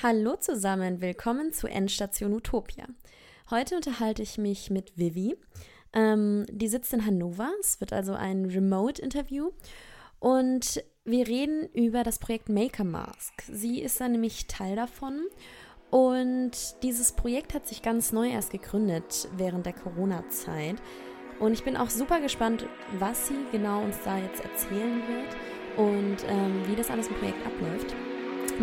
Hallo zusammen, willkommen zu Endstation Utopia. Heute unterhalte ich mich mit Vivi. Ähm, die sitzt in Hannover, es wird also ein Remote-Interview und wir reden über das Projekt Maker Mask. Sie ist dann nämlich Teil davon und dieses Projekt hat sich ganz neu erst gegründet während der Corona-Zeit. Und ich bin auch super gespannt, was sie genau uns da jetzt erzählen wird und ähm, wie das alles im Projekt abläuft.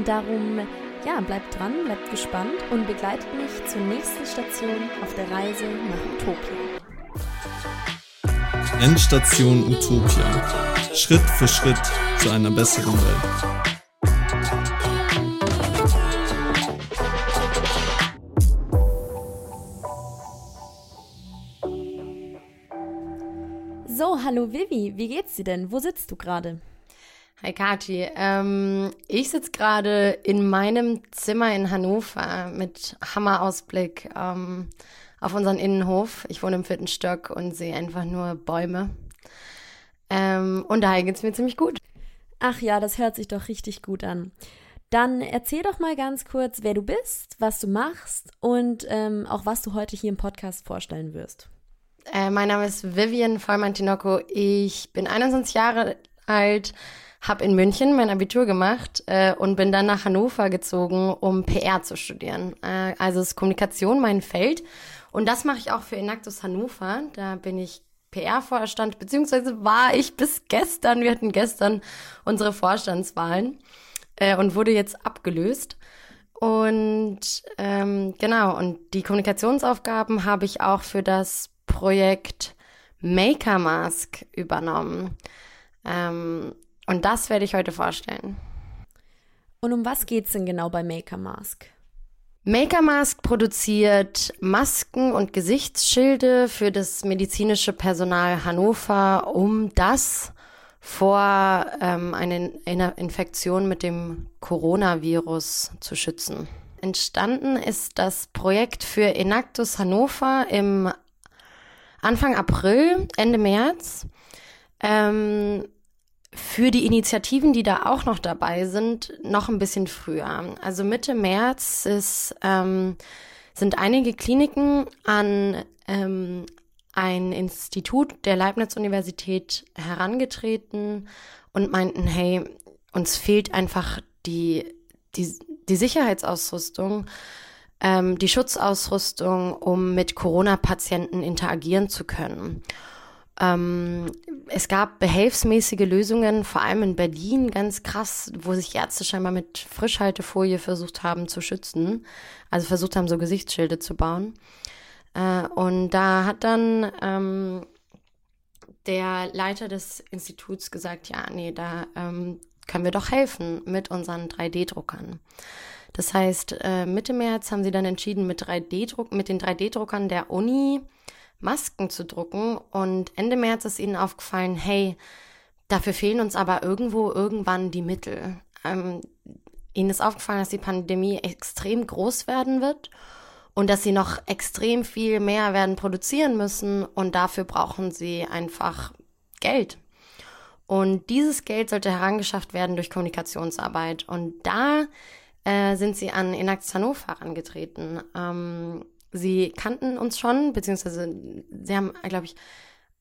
Darum ja, bleibt dran, bleibt gespannt und begleitet mich zur nächsten Station auf der Reise nach Utopia. Endstation Utopia. Schritt für Schritt zu einer besseren Welt. So, hallo Vivi, wie geht's dir denn? Wo sitzt du gerade? Hi Kati, ähm, ich sitze gerade in meinem Zimmer in Hannover mit Hammerausblick ähm, auf unseren Innenhof. Ich wohne im vierten Stock und sehe einfach nur Bäume. Ähm, und daher geht es mir ziemlich gut. Ach ja, das hört sich doch richtig gut an. Dann erzähl doch mal ganz kurz, wer du bist, was du machst und ähm, auch was du heute hier im Podcast vorstellen wirst. Äh, mein Name ist Vivian Vollmantinocco. Ich bin 21 Jahre alt, habe in München mein Abitur gemacht äh, und bin dann nach Hannover gezogen, um PR zu studieren. Äh, also ist Kommunikation mein Feld. Und das mache ich auch für Enactus Hannover. Da bin ich PR-Vorstand, beziehungsweise war ich bis gestern, wir hatten gestern unsere Vorstandswahlen äh, und wurde jetzt abgelöst. Und ähm, genau, und die Kommunikationsaufgaben habe ich auch für das Projekt Maker Mask übernommen. Ähm, und das werde ich heute vorstellen. Und um was geht es denn genau bei Maker Mask? Maker Mask produziert Masken und Gesichtsschilde für das medizinische Personal Hannover, um das vor ähm, einer Infektion mit dem Coronavirus zu schützen. Entstanden ist das Projekt für Enactus Hannover im Anfang April, Ende März. Ähm, für die Initiativen, die da auch noch dabei sind, noch ein bisschen früher. Also Mitte März ist, ähm, sind einige Kliniken an ähm, ein Institut der Leibniz-Universität herangetreten und meinten, hey, uns fehlt einfach die, die, die Sicherheitsausrüstung, ähm, die Schutzausrüstung, um mit Corona-Patienten interagieren zu können. Ähm, es gab behelfsmäßige Lösungen, vor allem in Berlin, ganz krass, wo sich Ärzte scheinbar mit Frischhaltefolie versucht haben zu schützen. Also versucht haben, so Gesichtsschilde zu bauen. Äh, und da hat dann ähm, der Leiter des Instituts gesagt, ja, nee, da ähm, können wir doch helfen mit unseren 3D-Druckern. Das heißt, äh, Mitte März haben sie dann entschieden, mit 3D-Druck, mit den 3D-Druckern der Uni Masken zu drucken. Und Ende März ist ihnen aufgefallen, hey, dafür fehlen uns aber irgendwo irgendwann die Mittel. Ähm, ihnen ist aufgefallen, dass die Pandemie extrem groß werden wird und dass sie noch extrem viel mehr werden produzieren müssen und dafür brauchen sie einfach Geld. Und dieses Geld sollte herangeschafft werden durch Kommunikationsarbeit. Und da äh, sind sie an Enact Hannover herangetreten. Ähm, sie kannten uns schon, beziehungsweise sie haben, glaube ich,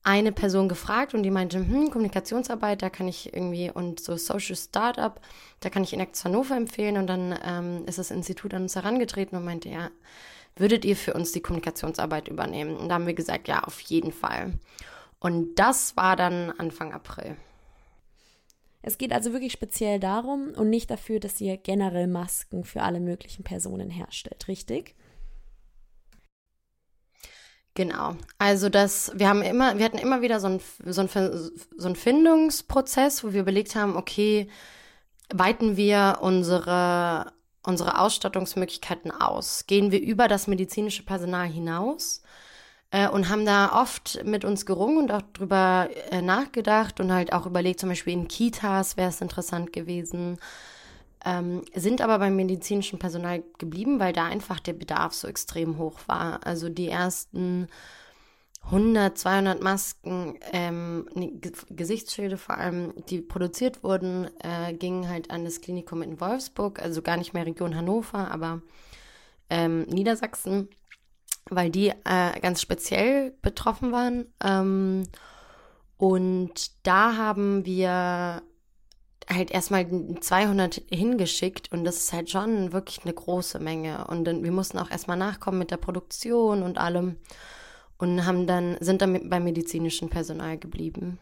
eine Person gefragt und die meinte, hm, Kommunikationsarbeit, da kann ich irgendwie und so Social Startup, da kann ich Enact Hannover empfehlen und dann ähm, ist das Institut an uns herangetreten und meinte, ja, würdet ihr für uns die Kommunikationsarbeit übernehmen? Und da haben wir gesagt, ja, auf jeden Fall. Und das war dann Anfang April. Es geht also wirklich speziell darum und nicht dafür, dass ihr generell Masken für alle möglichen Personen herstellt, richtig? Genau. Also das, wir haben immer, wir hatten immer wieder so einen so ein, so ein Findungsprozess, wo wir überlegt haben, okay, weiten wir unsere, unsere Ausstattungsmöglichkeiten aus? Gehen wir über das medizinische Personal hinaus? Äh, und haben da oft mit uns gerungen und auch drüber äh, nachgedacht und halt auch überlegt, zum Beispiel in Kitas wäre es interessant gewesen ähm, sind aber beim medizinischen Personal geblieben, weil da einfach der Bedarf so extrem hoch war. Also die ersten 100, 200 Masken, ähm, Gesichtsschilde vor allem, die produziert wurden, äh, gingen halt an das Klinikum in Wolfsburg, also gar nicht mehr Region Hannover, aber ähm, Niedersachsen, weil die äh, ganz speziell betroffen waren. Ähm, und da haben wir halt erstmal 200 hingeschickt und das ist halt schon wirklich eine große Menge. Und dann, wir mussten auch erstmal nachkommen mit der Produktion und allem und haben dann, sind dann beim medizinischen Personal geblieben.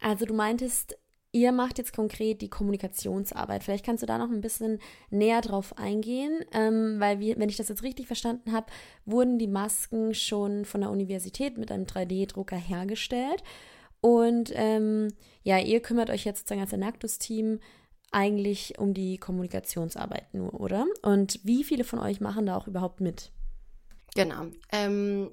Also du meintest, ihr macht jetzt konkret die Kommunikationsarbeit. Vielleicht kannst du da noch ein bisschen näher drauf eingehen, ähm, weil wir, wenn ich das jetzt richtig verstanden habe, wurden die Masken schon von der Universität mit einem 3D-Drucker hergestellt. Und ähm, ja, ihr kümmert euch jetzt sozusagen als Enactus-Team eigentlich um die Kommunikationsarbeit nur, oder? Und wie viele von euch machen da auch überhaupt mit? Genau. Ähm,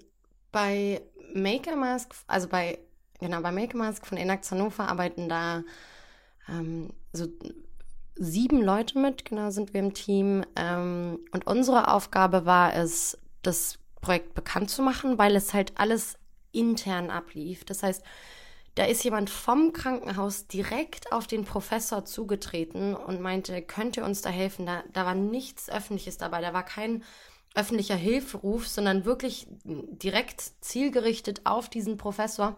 bei Maker Mask, also bei, genau, bei Maker Mask von Enact Hannover arbeiten da ähm, so sieben Leute mit, genau, sind wir im Team. Ähm, und unsere Aufgabe war es, das Projekt bekannt zu machen, weil es halt alles intern ablief. Das heißt, da ist jemand vom Krankenhaus direkt auf den Professor zugetreten und meinte, könnt ihr uns da helfen? Da, da war nichts Öffentliches dabei, da war kein öffentlicher Hilferuf, sondern wirklich direkt zielgerichtet auf diesen Professor.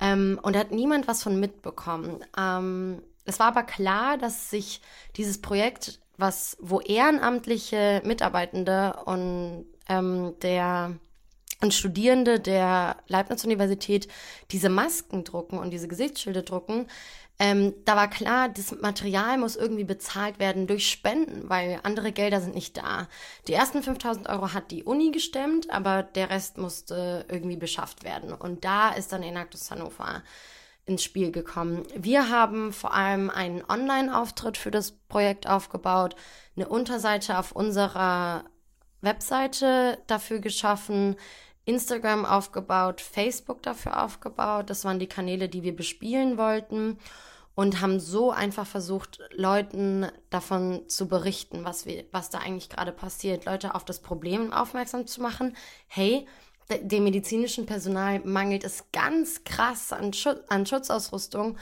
Ähm, und da hat niemand was von mitbekommen. Ähm, es war aber klar, dass sich dieses Projekt, was, wo ehrenamtliche Mitarbeitende und ähm, der und Studierende der Leibniz-Universität diese Masken drucken und diese Gesichtsschilde drucken, ähm, da war klar, das Material muss irgendwie bezahlt werden durch Spenden, weil andere Gelder sind nicht da. Die ersten 5000 Euro hat die Uni gestemmt, aber der Rest musste irgendwie beschafft werden. Und da ist dann Enactus Hannover ins Spiel gekommen. Wir haben vor allem einen Online-Auftritt für das Projekt aufgebaut, eine Unterseite auf unserer Webseite dafür geschaffen, Instagram aufgebaut, Facebook dafür aufgebaut. Das waren die Kanäle, die wir bespielen wollten und haben so einfach versucht, Leuten davon zu berichten, was wir, was da eigentlich gerade passiert, Leute auf das Problem aufmerksam zu machen. Hey, dem medizinischen Personal mangelt es ganz krass an, Schutz, an Schutzausrüstung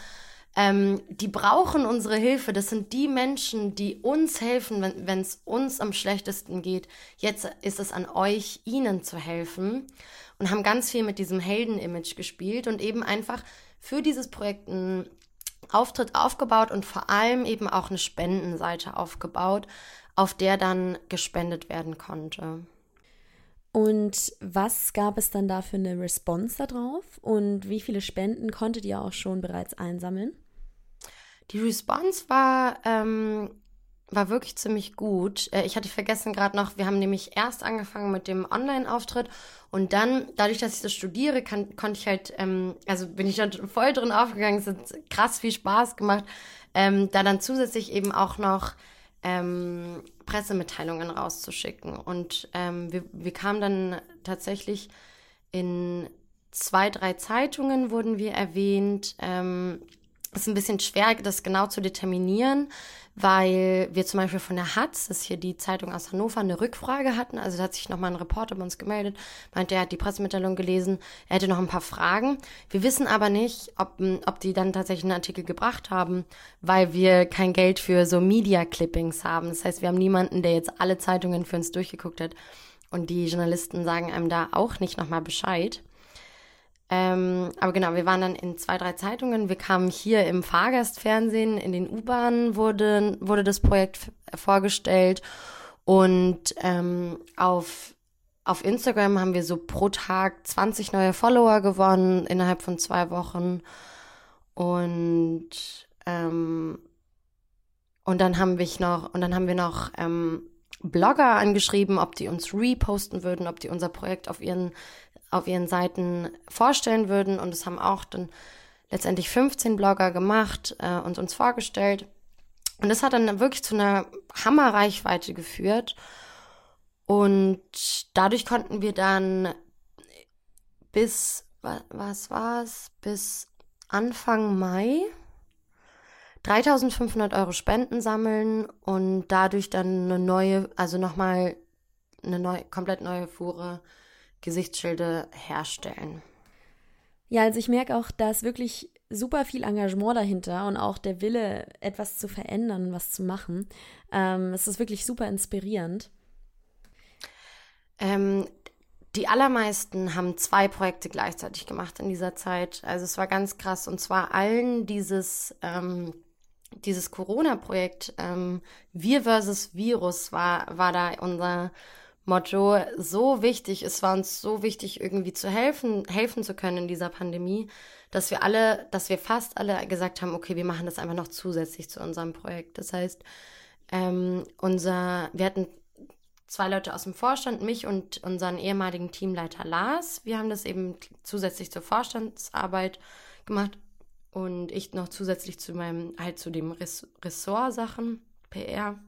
ähm, die brauchen unsere Hilfe. Das sind die Menschen, die uns helfen, wenn es uns am schlechtesten geht. Jetzt ist es an euch, ihnen zu helfen. Und haben ganz viel mit diesem Helden-Image gespielt und eben einfach für dieses Projekt einen Auftritt aufgebaut und vor allem eben auch eine Spendenseite aufgebaut, auf der dann gespendet werden konnte. Und was gab es dann da für eine Response darauf? Und wie viele Spenden konntet ihr auch schon bereits einsammeln? Die Response war, ähm, war wirklich ziemlich gut. Äh, ich hatte vergessen gerade noch, wir haben nämlich erst angefangen mit dem Online-Auftritt und dann, dadurch, dass ich das studiere, kann, konnte ich halt, ähm, also bin ich dann voll drin aufgegangen, es hat krass viel Spaß gemacht, ähm, da dann zusätzlich eben auch noch ähm, Pressemitteilungen rauszuschicken. Und ähm, wir, wir kamen dann tatsächlich in zwei, drei Zeitungen wurden wir erwähnt. Ist ein bisschen schwer, das genau zu determinieren, weil wir zum Beispiel von der Hatz, das ist hier die Zeitung aus Hannover, eine Rückfrage hatten. Also da hat sich nochmal ein Reporter bei uns gemeldet, meinte, er hat die Pressemitteilung gelesen, er hätte noch ein paar Fragen. Wir wissen aber nicht, ob, ob die dann tatsächlich einen Artikel gebracht haben, weil wir kein Geld für so Media-Clippings haben. Das heißt, wir haben niemanden, der jetzt alle Zeitungen für uns durchgeguckt hat. Und die Journalisten sagen einem da auch nicht nochmal Bescheid. Ähm, aber genau, wir waren dann in zwei, drei Zeitungen. Wir kamen hier im Fahrgastfernsehen, in den U-Bahnen wurde, wurde das Projekt vorgestellt. Und ähm, auf, auf Instagram haben wir so pro Tag 20 neue Follower gewonnen innerhalb von zwei Wochen. Und, ähm, und dann haben wir noch, und dann haben wir noch ähm, Blogger angeschrieben, ob die uns reposten würden, ob die unser Projekt auf ihren auf ihren Seiten vorstellen würden. Und es haben auch dann letztendlich 15 Blogger gemacht äh, und uns vorgestellt. Und das hat dann wirklich zu einer Hammerreichweite geführt. Und dadurch konnten wir dann bis, was war es, bis Anfang Mai 3500 Euro Spenden sammeln und dadurch dann eine neue, also nochmal eine neue, komplett neue Fuhre Gesichtsschilde herstellen. Ja, also ich merke auch, da ist wirklich super viel Engagement dahinter und auch der Wille, etwas zu verändern, was zu machen. Ähm, es ist wirklich super inspirierend. Ähm, die allermeisten haben zwei Projekte gleichzeitig gemacht in dieser Zeit. Also es war ganz krass. Und zwar allen dieses, ähm, dieses Corona-Projekt, ähm, Wir versus Virus, war, war da unser Motto so wichtig. Es war uns so wichtig, irgendwie zu helfen, helfen zu können in dieser Pandemie, dass wir alle, dass wir fast alle gesagt haben, okay, wir machen das einfach noch zusätzlich zu unserem Projekt. Das heißt, ähm, unser, wir hatten zwei Leute aus dem Vorstand, mich und unseren ehemaligen Teamleiter Lars. Wir haben das eben zusätzlich zur Vorstandsarbeit gemacht und ich noch zusätzlich zu meinem, halt zu dem Ressort-Sachen, PR.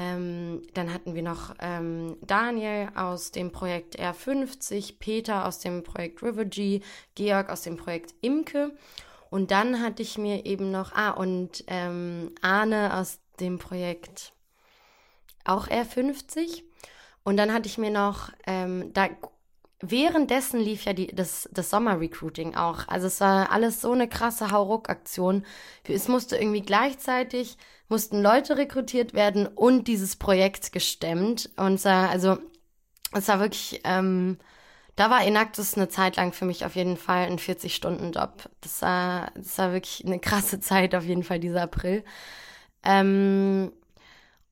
Ähm, dann hatten wir noch ähm, Daniel aus dem Projekt R50, Peter aus dem Projekt Rivergy, Georg aus dem Projekt Imke. Und dann hatte ich mir eben noch, ah, und ähm, Arne aus dem Projekt auch R50. Und dann hatte ich mir noch, ähm, da währenddessen lief ja die, das, das Sommer-Recruiting auch. Also es war alles so eine krasse Hauruck-Aktion. Es musste irgendwie gleichzeitig, mussten Leute rekrutiert werden und dieses Projekt gestemmt. Und war, also, es war wirklich, ähm, da war Enactus eine Zeit lang für mich auf jeden Fall ein 40-Stunden-Job. Das war, das war wirklich eine krasse Zeit, auf jeden Fall, dieser April. Ähm,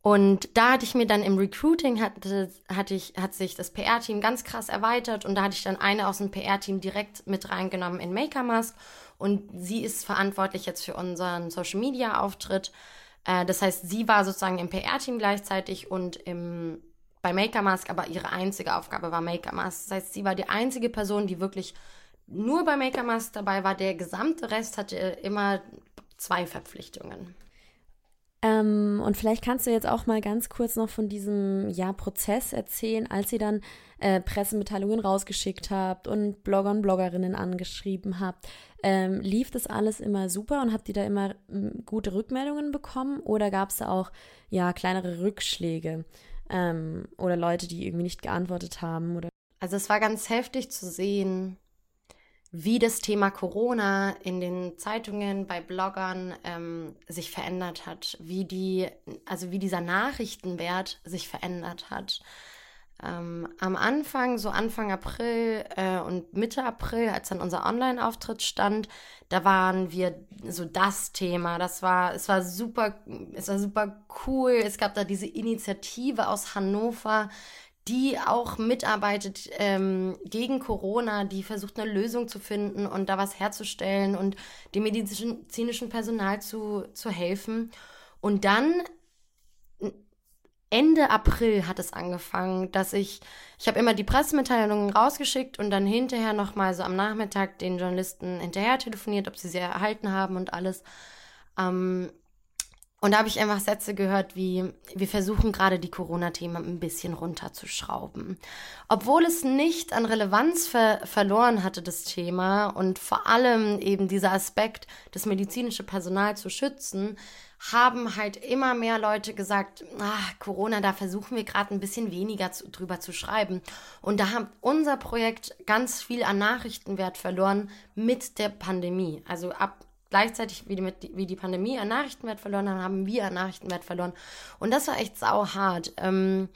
und da hatte ich mir dann im Recruiting hatte, hatte ich, hat sich das PR-Team ganz krass erweitert und da hatte ich dann eine aus dem PR-Team direkt mit reingenommen in Maker Mask und sie ist verantwortlich jetzt für unseren Social Media Auftritt. Äh, das heißt, sie war sozusagen im PR-Team gleichzeitig und im, bei Maker Mask, aber ihre einzige Aufgabe war Maker Mask. Das heißt, sie war die einzige Person, die wirklich nur bei Maker Mask dabei war. Der gesamte Rest hatte immer zwei Verpflichtungen. Ähm, und vielleicht kannst du jetzt auch mal ganz kurz noch von diesem ja, Prozess erzählen, als ihr dann äh, Pressemitteilungen rausgeschickt habt und Blogger und Bloggerinnen angeschrieben habt. Ähm, lief das alles immer super und habt ihr da immer gute Rückmeldungen bekommen oder gab es da auch ja kleinere Rückschläge ähm, oder Leute, die irgendwie nicht geantwortet haben? Oder? Also es war ganz heftig zu sehen, wie das Thema Corona in den Zeitungen, bei Bloggern ähm, sich verändert hat, wie die, also wie dieser Nachrichtenwert sich verändert hat. Ähm, am Anfang, so Anfang April äh, und Mitte April, als dann unser Online-Auftritt stand, da waren wir so das Thema. Das war, es war super, es war super cool. Es gab da diese Initiative aus Hannover, die auch mitarbeitet ähm, gegen Corona, die versucht eine Lösung zu finden und da was herzustellen und dem medizinischen Personal zu, zu helfen. Und dann Ende April hat es angefangen, dass ich, ich habe immer die Pressemitteilungen rausgeschickt und dann hinterher nochmal so am Nachmittag den Journalisten hinterher telefoniert, ob sie sie erhalten haben und alles. Ähm, und da habe ich einfach Sätze gehört wie, wir versuchen gerade die Corona-Themen ein bisschen runterzuschrauben. Obwohl es nicht an Relevanz ver verloren hatte, das Thema, und vor allem eben dieser Aspekt, das medizinische Personal zu schützen, haben halt immer mehr Leute gesagt, ach, Corona, da versuchen wir gerade ein bisschen weniger zu, drüber zu schreiben. Und da hat unser Projekt ganz viel an Nachrichtenwert verloren mit der Pandemie. Also ab gleichzeitig wie die, mit, wie die Pandemie an Nachrichtenwert verloren haben, haben wir an Nachrichtenwert verloren. Und das war echt sauhart. Ähm,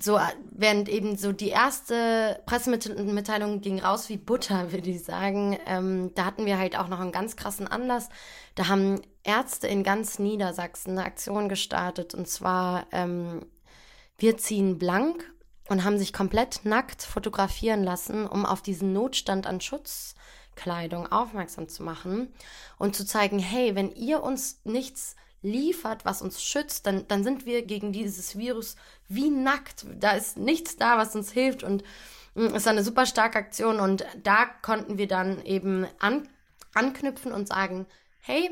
so, während eben so die erste Pressemitteilung ging raus wie Butter, würde ich sagen, ähm, da hatten wir halt auch noch einen ganz krassen Anlass. Da haben Ärzte in ganz Niedersachsen eine Aktion gestartet und zwar ähm, wir ziehen blank und haben sich komplett nackt fotografieren lassen, um auf diesen Notstand an Schutz Kleidung aufmerksam zu machen und zu zeigen, hey, wenn ihr uns nichts liefert, was uns schützt, dann, dann sind wir gegen dieses Virus wie nackt. Da ist nichts da, was uns hilft und mm, ist eine super starke Aktion und da konnten wir dann eben an, anknüpfen und sagen, hey,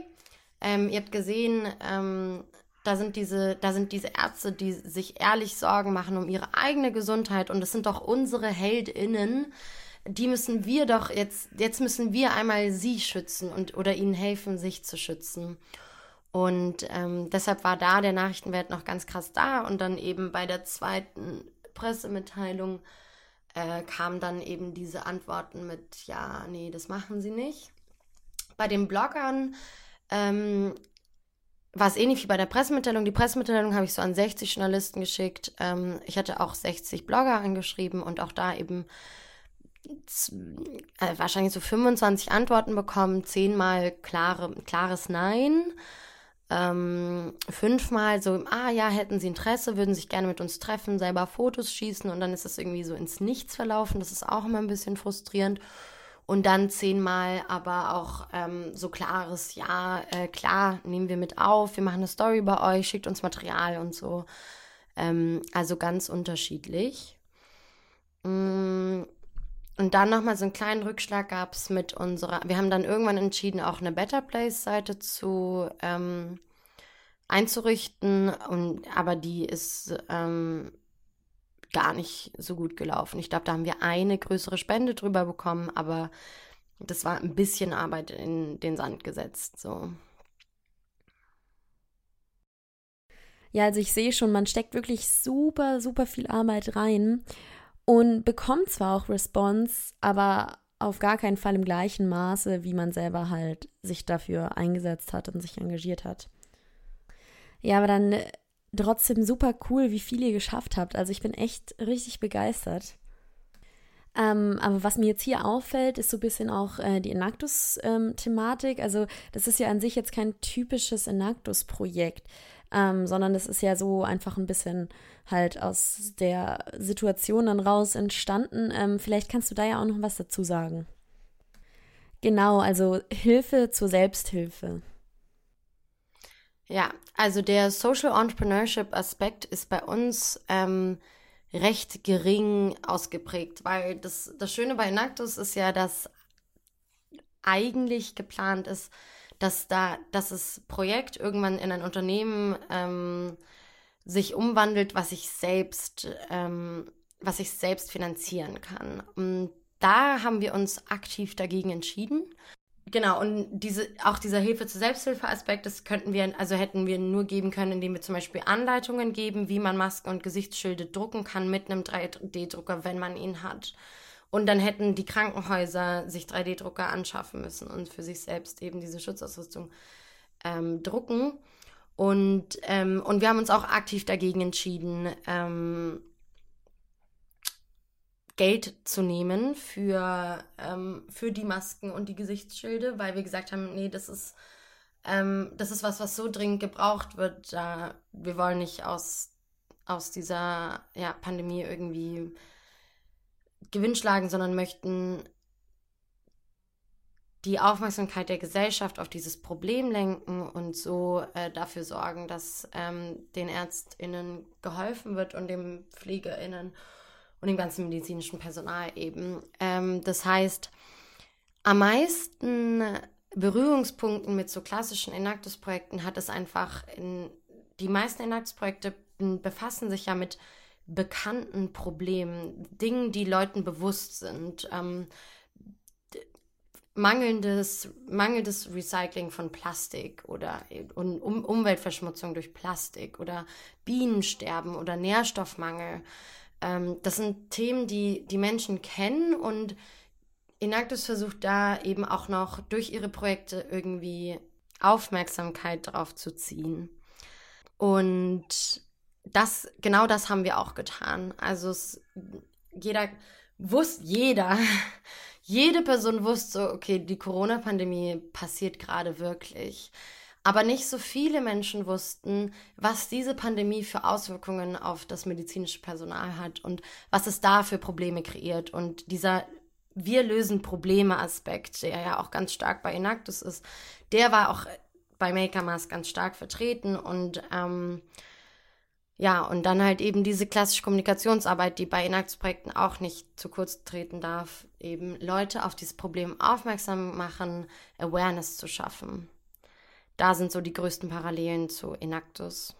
ähm, ihr habt gesehen, ähm, da sind diese, da sind diese Ärzte, die sich ehrlich Sorgen machen um ihre eigene Gesundheit und es sind doch unsere HeldInnen, die müssen wir doch jetzt, jetzt müssen wir einmal sie schützen und oder ihnen helfen, sich zu schützen. Und ähm, deshalb war da der Nachrichtenwert noch ganz krass da. Und dann eben bei der zweiten Pressemitteilung äh, kamen dann eben diese Antworten mit, ja, nee, das machen sie nicht. Bei den Bloggern ähm, war es ähnlich wie bei der Pressemitteilung. Die Pressemitteilung habe ich so an 60 Journalisten geschickt. Ähm, ich hatte auch 60 Blogger angeschrieben und auch da eben äh, wahrscheinlich so 25 Antworten bekommen, zehnmal klare, klares Nein. Ähm, fünfmal so, ah ja, hätten sie Interesse, würden sich gerne mit uns treffen, selber Fotos schießen und dann ist das irgendwie so ins Nichts verlaufen. Das ist auch immer ein bisschen frustrierend. Und dann zehnmal aber auch ähm, so klares Ja, äh, klar, nehmen wir mit auf, wir machen eine Story bei euch, schickt uns Material und so. Ähm, also ganz unterschiedlich. Mm, und dann nochmal so einen kleinen Rückschlag gab es mit unserer, wir haben dann irgendwann entschieden, auch eine Better Place-Seite zu ähm, einzurichten, und, aber die ist ähm, gar nicht so gut gelaufen. Ich glaube, da haben wir eine größere Spende drüber bekommen, aber das war ein bisschen Arbeit in den Sand gesetzt. So. Ja, also ich sehe schon, man steckt wirklich super, super viel Arbeit rein und bekommt zwar auch Response, aber auf gar keinen Fall im gleichen Maße, wie man selber halt sich dafür eingesetzt hat und sich engagiert hat. Ja, aber dann trotzdem super cool, wie viel ihr geschafft habt. Also ich bin echt richtig begeistert. Ähm, aber was mir jetzt hier auffällt, ist so ein bisschen auch äh, die Enactus-Thematik. Ähm, also das ist ja an sich jetzt kein typisches Enactus-Projekt, ähm, sondern das ist ja so einfach ein bisschen halt aus der Situation dann raus entstanden. Ähm, vielleicht kannst du da ja auch noch was dazu sagen. Genau, also Hilfe zur Selbsthilfe. Ja, also der Social Entrepreneurship Aspekt ist bei uns ähm, recht gering ausgeprägt, weil das, das Schöne bei Nactus ist ja, dass eigentlich geplant ist, dass da, dass das Projekt irgendwann in ein Unternehmen ähm, sich umwandelt, was ich selbst, ähm, was ich selbst finanzieren kann. Und da haben wir uns aktiv dagegen entschieden. Genau, und diese, auch dieser Hilfe zur Selbsthilfe-Aspekt, das könnten wir, also hätten wir nur geben können, indem wir zum Beispiel Anleitungen geben, wie man Masken und Gesichtsschilde drucken kann mit einem 3D-Drucker, wenn man ihn hat. Und dann hätten die Krankenhäuser sich 3D-Drucker anschaffen müssen und für sich selbst eben diese Schutzausrüstung ähm, drucken. Und, ähm, und wir haben uns auch aktiv dagegen entschieden, ähm, Geld zu nehmen für, ähm, für die Masken und die Gesichtsschilde, weil wir gesagt haben, nee, das ist, ähm, das ist was, was so dringend gebraucht wird. Da wir wollen nicht aus, aus dieser ja, Pandemie irgendwie Gewinn schlagen, sondern möchten die Aufmerksamkeit der Gesellschaft auf dieses Problem lenken und so äh, dafür sorgen, dass ähm, den ÄrztInnen geholfen wird und den PflegerInnen und dem ganzen medizinischen Personal eben. Ähm, das heißt, am meisten Berührungspunkten mit so klassischen Enactus-Projekten hat es einfach in die meisten Enactus-Projekte befassen sich ja mit bekannten Problemen, Dingen, die Leuten bewusst sind. Ähm, mangelndes, mangelndes Recycling von Plastik oder um, Umweltverschmutzung durch Plastik oder Bienensterben oder Nährstoffmangel. Ähm, das sind Themen, die die Menschen kennen und Enactus versucht da eben auch noch durch ihre Projekte irgendwie Aufmerksamkeit drauf zu ziehen. Und das, genau das haben wir auch getan. Also es, jeder wusste, jeder, jede Person wusste okay, die Corona-Pandemie passiert gerade wirklich. Aber nicht so viele Menschen wussten, was diese Pandemie für Auswirkungen auf das medizinische Personal hat und was es da für Probleme kreiert. Und dieser Wir lösen Probleme-Aspekt, der ja auch ganz stark bei Enactus ist, der war auch bei Maker Mask ganz stark vertreten und ähm, ja, und dann halt eben diese klassische Kommunikationsarbeit, die bei Enactus-Projekten auch nicht zu kurz treten darf, eben Leute auf dieses Problem aufmerksam machen, Awareness zu schaffen da sind so die größten Parallelen zu Enactus.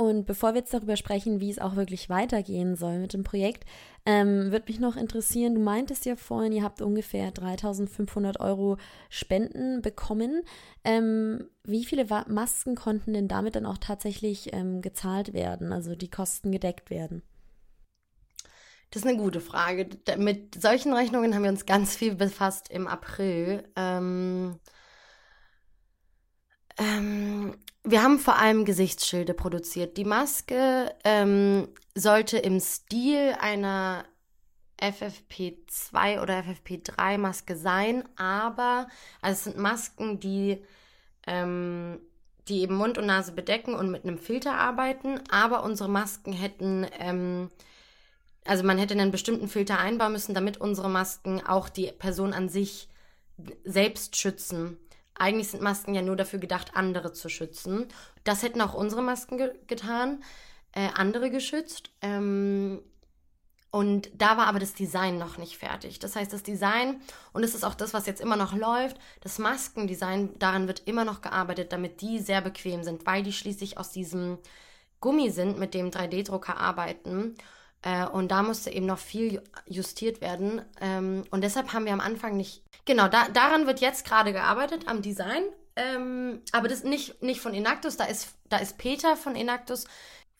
Und bevor wir jetzt darüber sprechen, wie es auch wirklich weitergehen soll mit dem Projekt, ähm, würde mich noch interessieren, du meintest ja vorhin, ihr habt ungefähr 3500 Euro Spenden bekommen. Ähm, wie viele Masken konnten denn damit dann auch tatsächlich ähm, gezahlt werden, also die Kosten gedeckt werden? Das ist eine gute Frage. Mit solchen Rechnungen haben wir uns ganz viel befasst im April. Ähm, ähm, wir haben vor allem Gesichtsschilde produziert. Die Maske ähm, sollte im Stil einer FFP2 oder FFP3 Maske sein, aber also es sind Masken, die, ähm, die eben Mund und Nase bedecken und mit einem Filter arbeiten, aber unsere Masken hätten, ähm, also man hätte einen bestimmten Filter einbauen müssen, damit unsere Masken auch die Person an sich selbst schützen. Eigentlich sind Masken ja nur dafür gedacht, andere zu schützen. Das hätten auch unsere Masken ge getan, äh, andere geschützt. Ähm, und da war aber das Design noch nicht fertig. Das heißt, das Design, und es ist auch das, was jetzt immer noch läuft, das Maskendesign, daran wird immer noch gearbeitet, damit die sehr bequem sind, weil die schließlich aus diesem Gummi sind, mit dem 3D-Drucker arbeiten. Äh, und da musste eben noch viel justiert werden. Ähm, und deshalb haben wir am Anfang nicht. Genau, da, daran wird jetzt gerade gearbeitet, am Design. Ähm, aber das nicht, nicht von Enactus, da ist, da ist Peter von Enactus.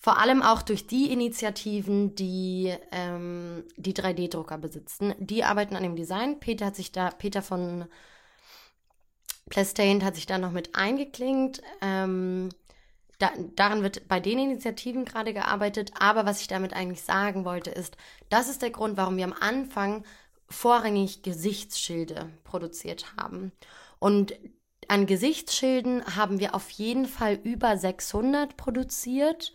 Vor allem auch durch die Initiativen, die ähm, die 3D-Drucker besitzen. Die arbeiten an dem Design. Peter hat sich da, Peter von Plastain hat sich da noch mit eingeklingt. Ähm, da, daran wird bei den Initiativen gerade gearbeitet. Aber was ich damit eigentlich sagen wollte, ist, das ist der Grund, warum wir am Anfang vorrangig Gesichtsschilde produziert haben. Und an Gesichtsschilden haben wir auf jeden Fall über 600 produziert.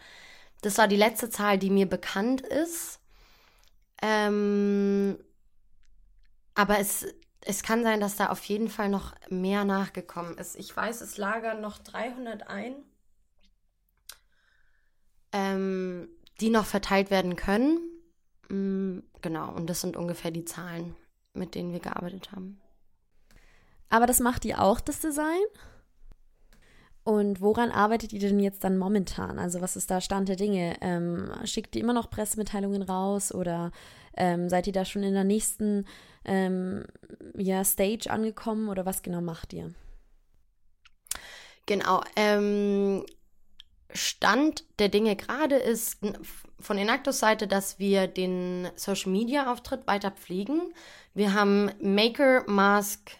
Das war die letzte Zahl, die mir bekannt ist. Ähm, aber es, es kann sein, dass da auf jeden Fall noch mehr nachgekommen ist. Ich weiß, es lagern noch 300 ein ähm, die noch verteilt werden können. Mm, genau, und das sind ungefähr die Zahlen, mit denen wir gearbeitet haben. Aber das macht ihr auch, das Design? Und woran arbeitet ihr denn jetzt dann momentan? Also was ist da Stand der Dinge? Ähm, schickt ihr immer noch Pressemitteilungen raus oder ähm, seid ihr da schon in der nächsten ähm, ja, Stage angekommen oder was genau macht ihr? Genau, ähm, Stand der Dinge gerade ist von Enactus Seite, dass wir den Social Media Auftritt weiter pflegen. Wir haben Maker Mask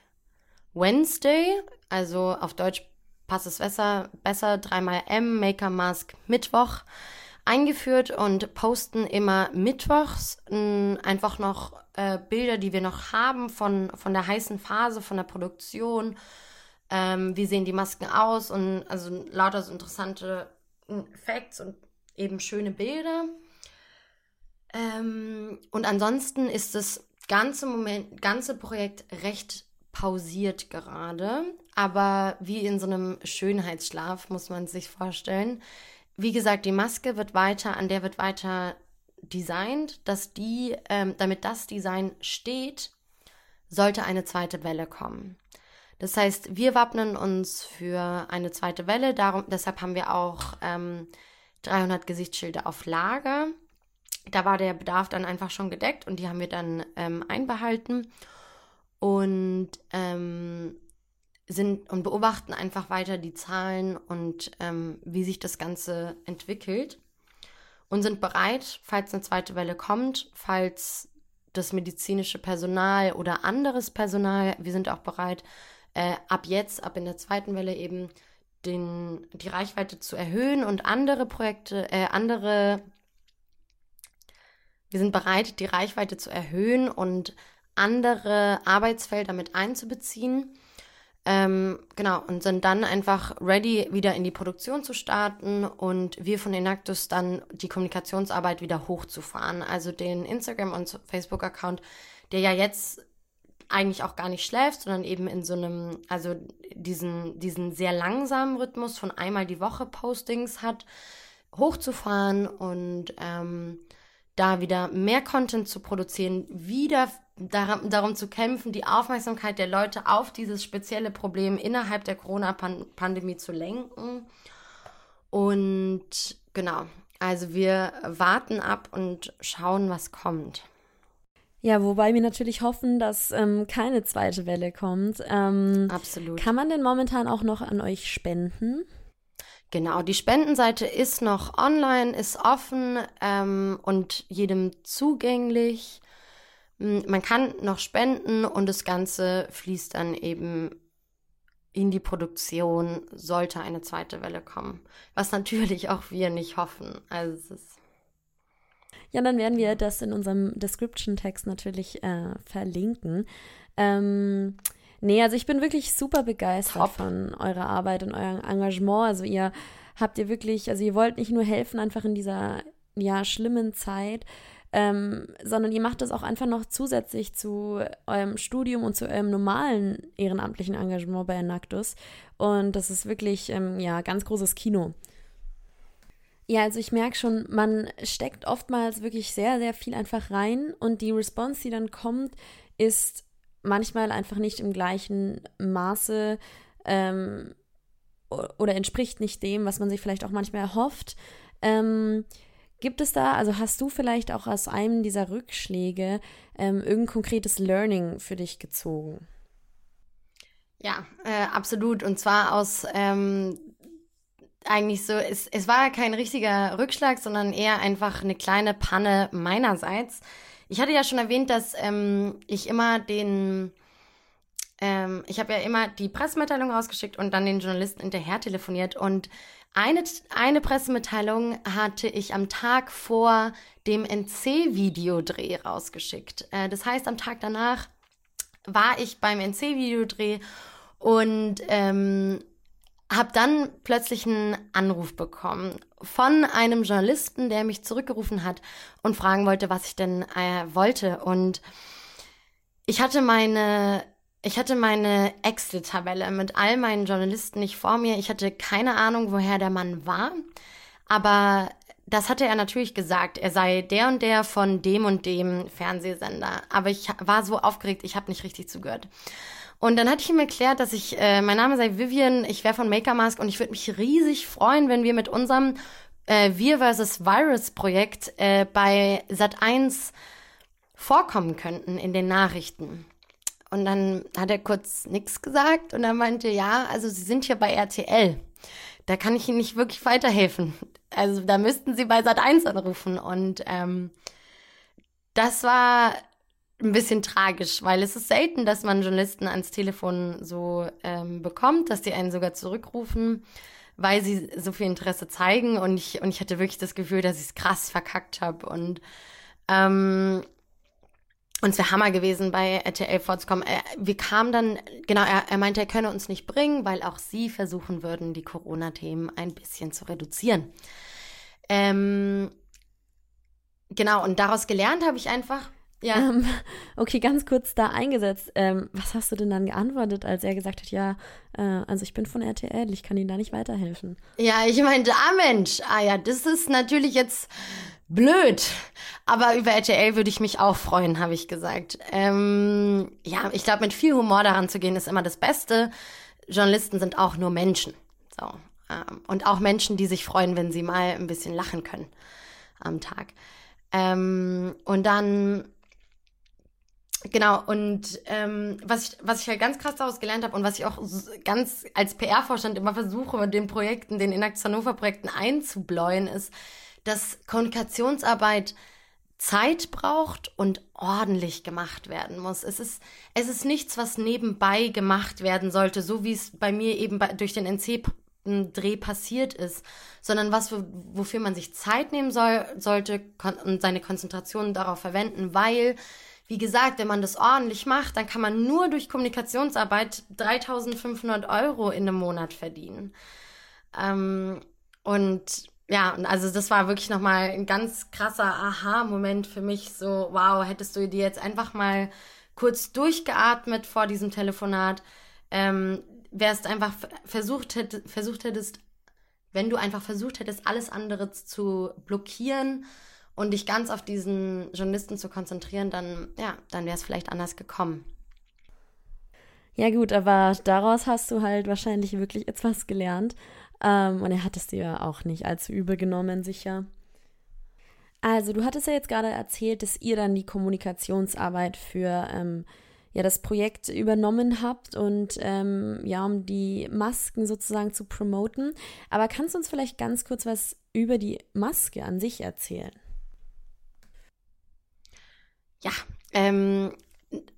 Wednesday, also auf Deutsch passt es besser, besser dreimal M, Maker Mask Mittwoch eingeführt und posten immer mittwochs einfach noch äh, Bilder, die wir noch haben von, von der heißen Phase, von der Produktion. Ähm, wie sehen die Masken aus und also lauter so interessante Facts und eben schöne Bilder. Ähm, und ansonsten ist das ganze Moment, ganze Projekt recht pausiert gerade, aber wie in so einem Schönheitsschlaf muss man sich vorstellen. Wie gesagt, die Maske wird weiter, an der wird weiter designt, dass die, ähm, damit das Design steht, sollte eine zweite Welle kommen. Das heißt, wir wappnen uns für eine zweite Welle. Darum, deshalb haben wir auch ähm, 300 Gesichtsschilde auf Lager. Da war der Bedarf dann einfach schon gedeckt und die haben wir dann ähm, einbehalten und ähm, sind und beobachten einfach weiter die Zahlen und ähm, wie sich das Ganze entwickelt und sind bereit, falls eine zweite Welle kommt, falls das medizinische Personal oder anderes Personal, wir sind auch bereit, äh, ab jetzt, ab in der zweiten Welle eben den, die Reichweite zu erhöhen und andere Projekte, äh, andere, wir sind bereit, die Reichweite zu erhöhen und andere Arbeitsfelder mit einzubeziehen. Ähm, genau, und sind dann einfach ready, wieder in die Produktion zu starten und wir von Enactus dann die Kommunikationsarbeit wieder hochzufahren. Also den Instagram- und Facebook-Account, der ja jetzt eigentlich auch gar nicht schläft, sondern eben in so einem, also diesen, diesen sehr langsamen Rhythmus von einmal die Woche Postings hat, hochzufahren und ähm, da wieder mehr Content zu produzieren, wieder darum, darum zu kämpfen, die Aufmerksamkeit der Leute auf dieses spezielle Problem innerhalb der Corona-Pandemie zu lenken. Und genau, also wir warten ab und schauen, was kommt. Ja, wobei wir natürlich hoffen, dass ähm, keine zweite Welle kommt. Ähm, Absolut. Kann man denn momentan auch noch an euch spenden? Genau, die Spendenseite ist noch online, ist offen ähm, und jedem zugänglich. Hm, man kann noch spenden und das Ganze fließt dann eben in die Produktion, sollte eine zweite Welle kommen. Was natürlich auch wir nicht hoffen. Also es ist ja, dann werden wir das in unserem Description-Text natürlich äh, verlinken. Ähm, nee, also ich bin wirklich super begeistert Top. von eurer Arbeit und eurem Engagement. Also ihr habt ihr wirklich, also ihr wollt nicht nur helfen einfach in dieser ja schlimmen Zeit, ähm, sondern ihr macht das auch einfach noch zusätzlich zu eurem Studium und zu eurem normalen ehrenamtlichen Engagement bei Enactus. Und das ist wirklich, ähm, ja, ganz großes Kino. Ja, also ich merke schon, man steckt oftmals wirklich sehr, sehr viel einfach rein und die Response, die dann kommt, ist manchmal einfach nicht im gleichen Maße ähm, oder entspricht nicht dem, was man sich vielleicht auch manchmal erhofft. Ähm, gibt es da, also hast du vielleicht auch aus einem dieser Rückschläge ähm, irgendein konkretes Learning für dich gezogen? Ja, äh, absolut. Und zwar aus ähm, eigentlich so, es, es war kein richtiger Rückschlag, sondern eher einfach eine kleine Panne meinerseits. Ich hatte ja schon erwähnt, dass ähm, ich immer den, ähm, ich habe ja immer die Pressemitteilung rausgeschickt und dann den Journalisten hinterher telefoniert. Und eine, eine Pressemitteilung hatte ich am Tag vor dem NC-Videodreh rausgeschickt. Äh, das heißt, am Tag danach war ich beim NC-Videodreh und ähm, habe dann plötzlich einen Anruf bekommen von einem Journalisten, der mich zurückgerufen hat und fragen wollte, was ich denn äh, wollte. Und ich hatte meine, ich hatte meine Excel-Tabelle mit all meinen Journalisten nicht vor mir. Ich hatte keine Ahnung, woher der Mann war. Aber das hatte er natürlich gesagt. Er sei der und der von dem und dem Fernsehsender. Aber ich war so aufgeregt, ich habe nicht richtig zugehört. Und dann hatte ich ihm erklärt, dass ich, äh, mein Name sei Vivian, ich wäre von Maker Mask und ich würde mich riesig freuen, wenn wir mit unserem äh, Wir vs. Virus Projekt äh, bei Sat1 vorkommen könnten in den Nachrichten. Und dann hat er kurz nichts gesagt und er meinte, ja, also Sie sind hier bei RTL. Da kann ich Ihnen nicht wirklich weiterhelfen. Also da müssten Sie bei Sat1 anrufen. Und ähm, das war ein bisschen tragisch, weil es ist selten, dass man Journalisten ans Telefon so ähm, bekommt, dass die einen sogar zurückrufen, weil sie so viel Interesse zeigen und ich, und ich hatte wirklich das Gefühl, dass ich es krass verkackt habe und ähm, und es wäre Hammer gewesen, bei RTL vorzukommen. Er, wir kamen dann, genau, er, er meinte, er könne uns nicht bringen, weil auch sie versuchen würden, die Corona-Themen ein bisschen zu reduzieren. Ähm, genau, und daraus gelernt habe ich einfach, ja. Ähm, okay, ganz kurz da eingesetzt. Ähm, was hast du denn dann geantwortet, als er gesagt hat, ja, äh, also ich bin von RTL, ich kann Ihnen da nicht weiterhelfen? Ja, ich meinte, ah Mensch, ah ja, das ist natürlich jetzt blöd. Aber über RTL würde ich mich auch freuen, habe ich gesagt. Ähm, ja, ich glaube, mit viel Humor daran zu gehen, ist immer das Beste. Journalisten sind auch nur Menschen. So. Ähm, und auch Menschen, die sich freuen, wenn sie mal ein bisschen lachen können am Tag. Ähm, und dann Genau, und ähm, was, ich, was ich halt ganz krass daraus gelernt habe und was ich auch ganz als PR-Vorstand immer versuche, mit den Projekten, den Inakt Hannover-Projekten einzubläuen, ist, dass Kommunikationsarbeit Zeit braucht und ordentlich gemacht werden muss. Es ist, es ist nichts, was nebenbei gemacht werden sollte, so wie es bei mir eben bei, durch den NC-Dreh passiert ist, sondern was, wofür man sich Zeit nehmen soll, sollte und seine Konzentration darauf verwenden, weil wie gesagt, wenn man das ordentlich macht, dann kann man nur durch Kommunikationsarbeit 3500 Euro in einem Monat verdienen. Ähm, und ja, also das war wirklich nochmal ein ganz krasser Aha-Moment für mich. So, wow, hättest du dir jetzt einfach mal kurz durchgeatmet vor diesem Telefonat, ähm, wärst einfach versucht, hätt, versucht hättest, wenn du einfach versucht hättest, alles andere zu blockieren, und dich ganz auf diesen Journalisten zu konzentrieren, dann, ja, dann wäre es vielleicht anders gekommen. Ja, gut, aber daraus hast du halt wahrscheinlich wirklich etwas gelernt. Ähm, und er hat es dir auch nicht allzu übel genommen, sicher. Also, du hattest ja jetzt gerade erzählt, dass ihr dann die Kommunikationsarbeit für ähm, ja das Projekt übernommen habt und ähm, ja, um die Masken sozusagen zu promoten. Aber kannst du uns vielleicht ganz kurz was über die Maske an sich erzählen? Ja, ähm,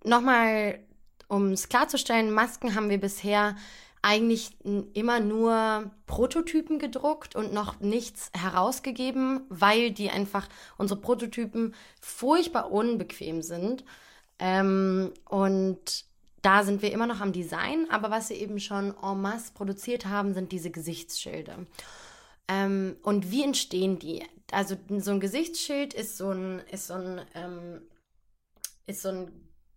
nochmal, um es klarzustellen, Masken haben wir bisher eigentlich immer nur Prototypen gedruckt und noch nichts herausgegeben, weil die einfach unsere Prototypen furchtbar unbequem sind. Ähm, und da sind wir immer noch am Design, aber was wir eben schon en masse produziert haben, sind diese Gesichtsschilde. Ähm, und wie entstehen die? Also so ein Gesichtsschild ist so ein, ist so ein, ähm, ist so ein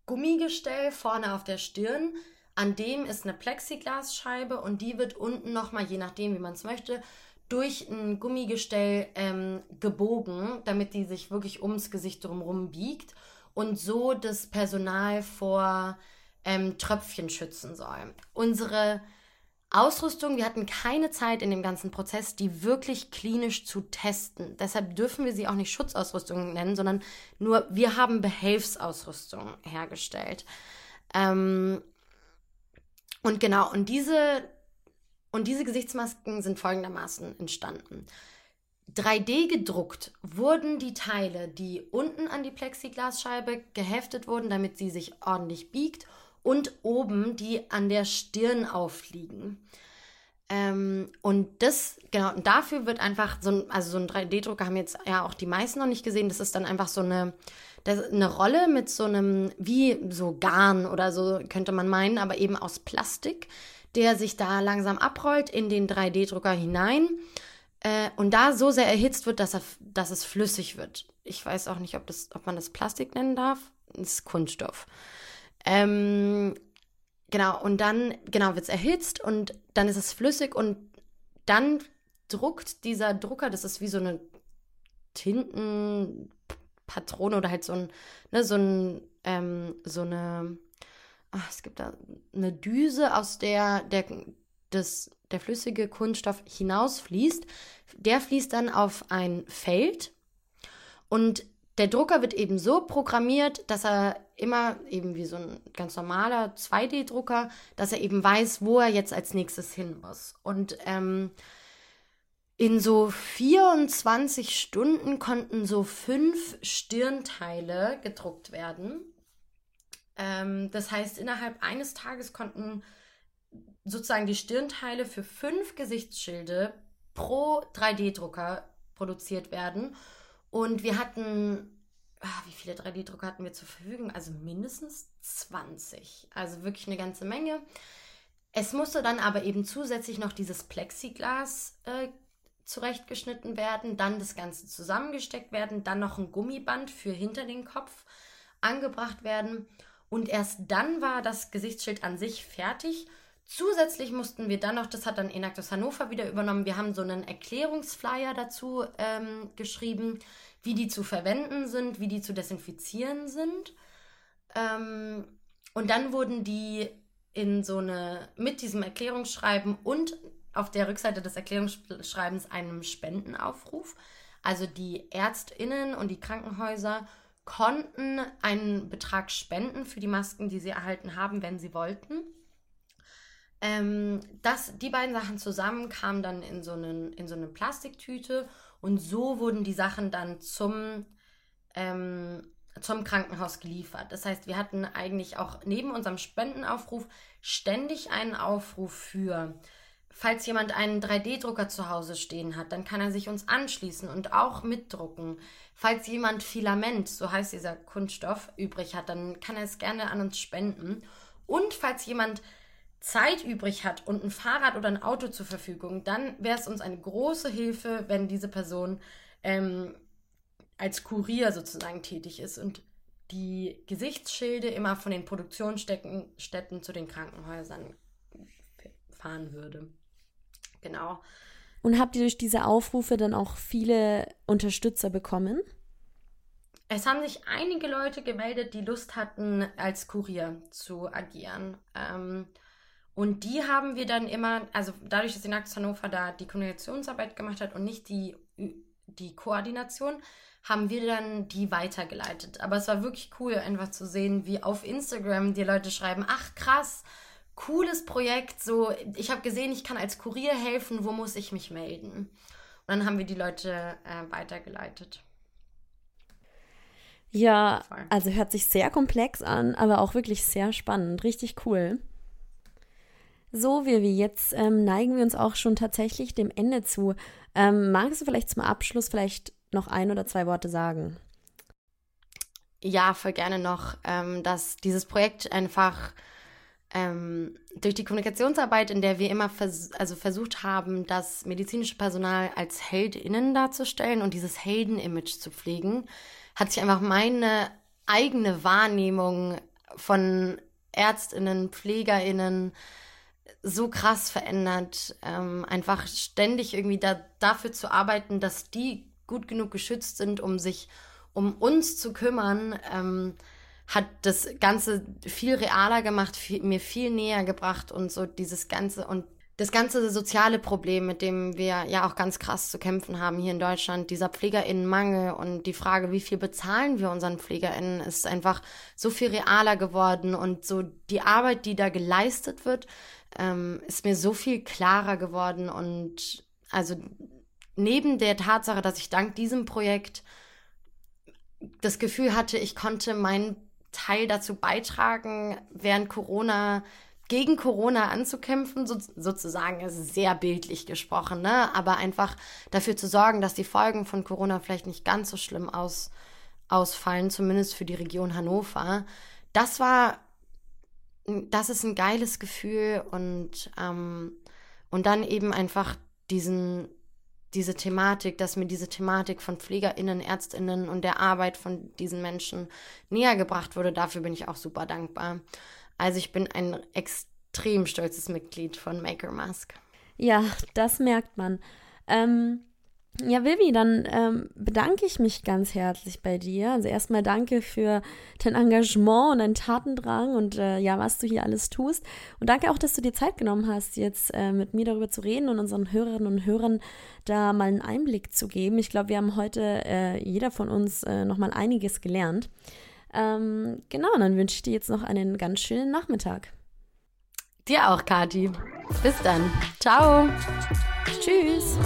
Gummigestell vorne auf der Stirn, an dem ist eine Plexiglasscheibe und die wird unten nochmal, je nachdem, wie man es möchte, durch ein Gummigestell ähm, gebogen, damit die sich wirklich ums Gesicht drumherum biegt und so das Personal vor ähm, Tröpfchen schützen soll. Unsere Ausrüstung, wir hatten keine Zeit in dem ganzen Prozess, die wirklich klinisch zu testen. Deshalb dürfen wir sie auch nicht Schutzausrüstung nennen, sondern nur wir haben Behelfsausrüstung hergestellt. Ähm, und genau, und diese, und diese Gesichtsmasken sind folgendermaßen entstanden. 3D gedruckt wurden die Teile, die unten an die Plexiglasscheibe geheftet wurden, damit sie sich ordentlich biegt, und oben, die an der Stirn aufliegen. Ähm, und das, genau, und dafür wird einfach so ein, also so ein 3D-Drucker haben jetzt ja auch die meisten noch nicht gesehen. Das ist dann einfach so eine, das, eine Rolle mit so einem, wie so Garn oder so, könnte man meinen, aber eben aus Plastik, der sich da langsam abrollt in den 3D-Drucker hinein äh, und da so sehr erhitzt wird, dass, er, dass es flüssig wird. Ich weiß auch nicht, ob, das, ob man das Plastik nennen darf. Das ist Kunststoff. Ähm, genau, und dann, genau, wird es erhitzt und dann ist es flüssig und dann druckt dieser Drucker, das ist wie so eine Tinten, Patrone oder halt so ein, ne, so ein, ähm, so eine, ach, es gibt da eine Düse, aus der der, das, der flüssige Kunststoff hinausfließt. Der fließt dann auf ein Feld und der Drucker wird eben so programmiert, dass er immer eben wie so ein ganz normaler 2D-Drucker, dass er eben weiß, wo er jetzt als nächstes hin muss. Und ähm, in so 24 Stunden konnten so fünf Stirnteile gedruckt werden. Ähm, das heißt, innerhalb eines Tages konnten sozusagen die Stirnteile für fünf Gesichtsschilde pro 3D-Drucker produziert werden. Und wir hatten, ach, wie viele 3D-Drucker hatten wir zur Verfügung? Also mindestens 20. Also wirklich eine ganze Menge. Es musste dann aber eben zusätzlich noch dieses Plexiglas äh, zurechtgeschnitten werden, dann das Ganze zusammengesteckt werden, dann noch ein Gummiband für hinter den Kopf angebracht werden und erst dann war das Gesichtsschild an sich fertig. Zusätzlich mussten wir dann noch, das hat dann Enactus Hannover wieder übernommen, wir haben so einen Erklärungsflyer dazu ähm, geschrieben, wie die zu verwenden sind, wie die zu desinfizieren sind. Ähm, und dann wurden die in so eine, mit diesem Erklärungsschreiben und auf der Rückseite des Erklärungsschreibens einem Spendenaufruf. Also die Ärztinnen und die Krankenhäuser konnten einen Betrag spenden für die Masken, die sie erhalten haben, wenn sie wollten. Ähm, das, die beiden Sachen zusammen kamen dann in so, einen, in so eine Plastiktüte und so wurden die Sachen dann zum, ähm, zum Krankenhaus geliefert. Das heißt, wir hatten eigentlich auch neben unserem Spendenaufruf ständig einen Aufruf für Falls jemand einen 3D-Drucker zu Hause stehen hat, dann kann er sich uns anschließen und auch mitdrucken. Falls jemand Filament, so heißt dieser Kunststoff, übrig hat, dann kann er es gerne an uns spenden. Und falls jemand Zeit übrig hat und ein Fahrrad oder ein Auto zur Verfügung, dann wäre es uns eine große Hilfe, wenn diese Person ähm, als Kurier sozusagen tätig ist und die Gesichtsschilde immer von den Produktionsstätten zu den Krankenhäusern fahren würde. Genau. Und habt ihr durch diese Aufrufe dann auch viele Unterstützer bekommen? Es haben sich einige Leute gemeldet, die Lust hatten, als Kurier zu agieren. Ähm, und die haben wir dann immer, also dadurch, dass die Nachts Hannover da die Kommunikationsarbeit gemacht hat und nicht die die Koordination, haben wir dann die weitergeleitet. Aber es war wirklich cool, einfach zu sehen, wie auf Instagram die Leute schreiben, ach krass, cooles Projekt, so, ich habe gesehen, ich kann als Kurier helfen, wo muss ich mich melden? Und dann haben wir die Leute äh, weitergeleitet. Ja, also hört sich sehr komplex an, aber auch wirklich sehr spannend, richtig cool. So, Vivi, jetzt ähm, neigen wir uns auch schon tatsächlich dem Ende zu. Ähm, magst du vielleicht zum Abschluss vielleicht noch ein oder zwei Worte sagen? Ja, voll gerne noch, ähm, dass dieses Projekt einfach ähm, durch die Kommunikationsarbeit, in der wir immer vers also versucht haben, das medizinische Personal als HeldInnen darzustellen und dieses Helden-Image zu pflegen, hat sich einfach meine eigene Wahrnehmung von ÄrztInnen, PflegerInnen so krass verändert. Ähm, einfach ständig irgendwie da, dafür zu arbeiten, dass die gut genug geschützt sind, um sich um uns zu kümmern. Ähm, hat das Ganze viel realer gemacht, viel, mir viel näher gebracht und so dieses Ganze und das ganze soziale Problem, mit dem wir ja auch ganz krass zu kämpfen haben hier in Deutschland, dieser Pflegerinnenmangel und die Frage, wie viel bezahlen wir unseren Pflegerinnen, ist einfach so viel realer geworden. Und so die Arbeit, die da geleistet wird, ähm, ist mir so viel klarer geworden. Und also neben der Tatsache, dass ich dank diesem Projekt das Gefühl hatte, ich konnte meinen Teil dazu beitragen, während Corona gegen Corona anzukämpfen, so, sozusagen, ist sehr bildlich gesprochen, ne? aber einfach dafür zu sorgen, dass die Folgen von Corona vielleicht nicht ganz so schlimm aus, ausfallen, zumindest für die Region Hannover. Das war, das ist ein geiles Gefühl und, ähm, und dann eben einfach diesen, diese Thematik, dass mir diese Thematik von PflegerInnen, ÄrztInnen und der Arbeit von diesen Menschen näher gebracht wurde, dafür bin ich auch super dankbar. Also ich bin ein extrem stolzes Mitglied von Maker Mask. Ja, das merkt man. Ähm, ja, Vivi, dann ähm, bedanke ich mich ganz herzlich bei dir. Also erstmal danke für dein Engagement und deinen Tatendrang und äh, ja, was du hier alles tust. Und danke auch, dass du dir Zeit genommen hast, jetzt äh, mit mir darüber zu reden und unseren Hörerinnen und Hörern da mal einen Einblick zu geben. Ich glaube, wir haben heute äh, jeder von uns äh, nochmal einiges gelernt. Ähm, genau, dann wünsche ich dir jetzt noch einen ganz schönen Nachmittag. Dir auch, Kati. Bis dann. Ciao. Tschüss.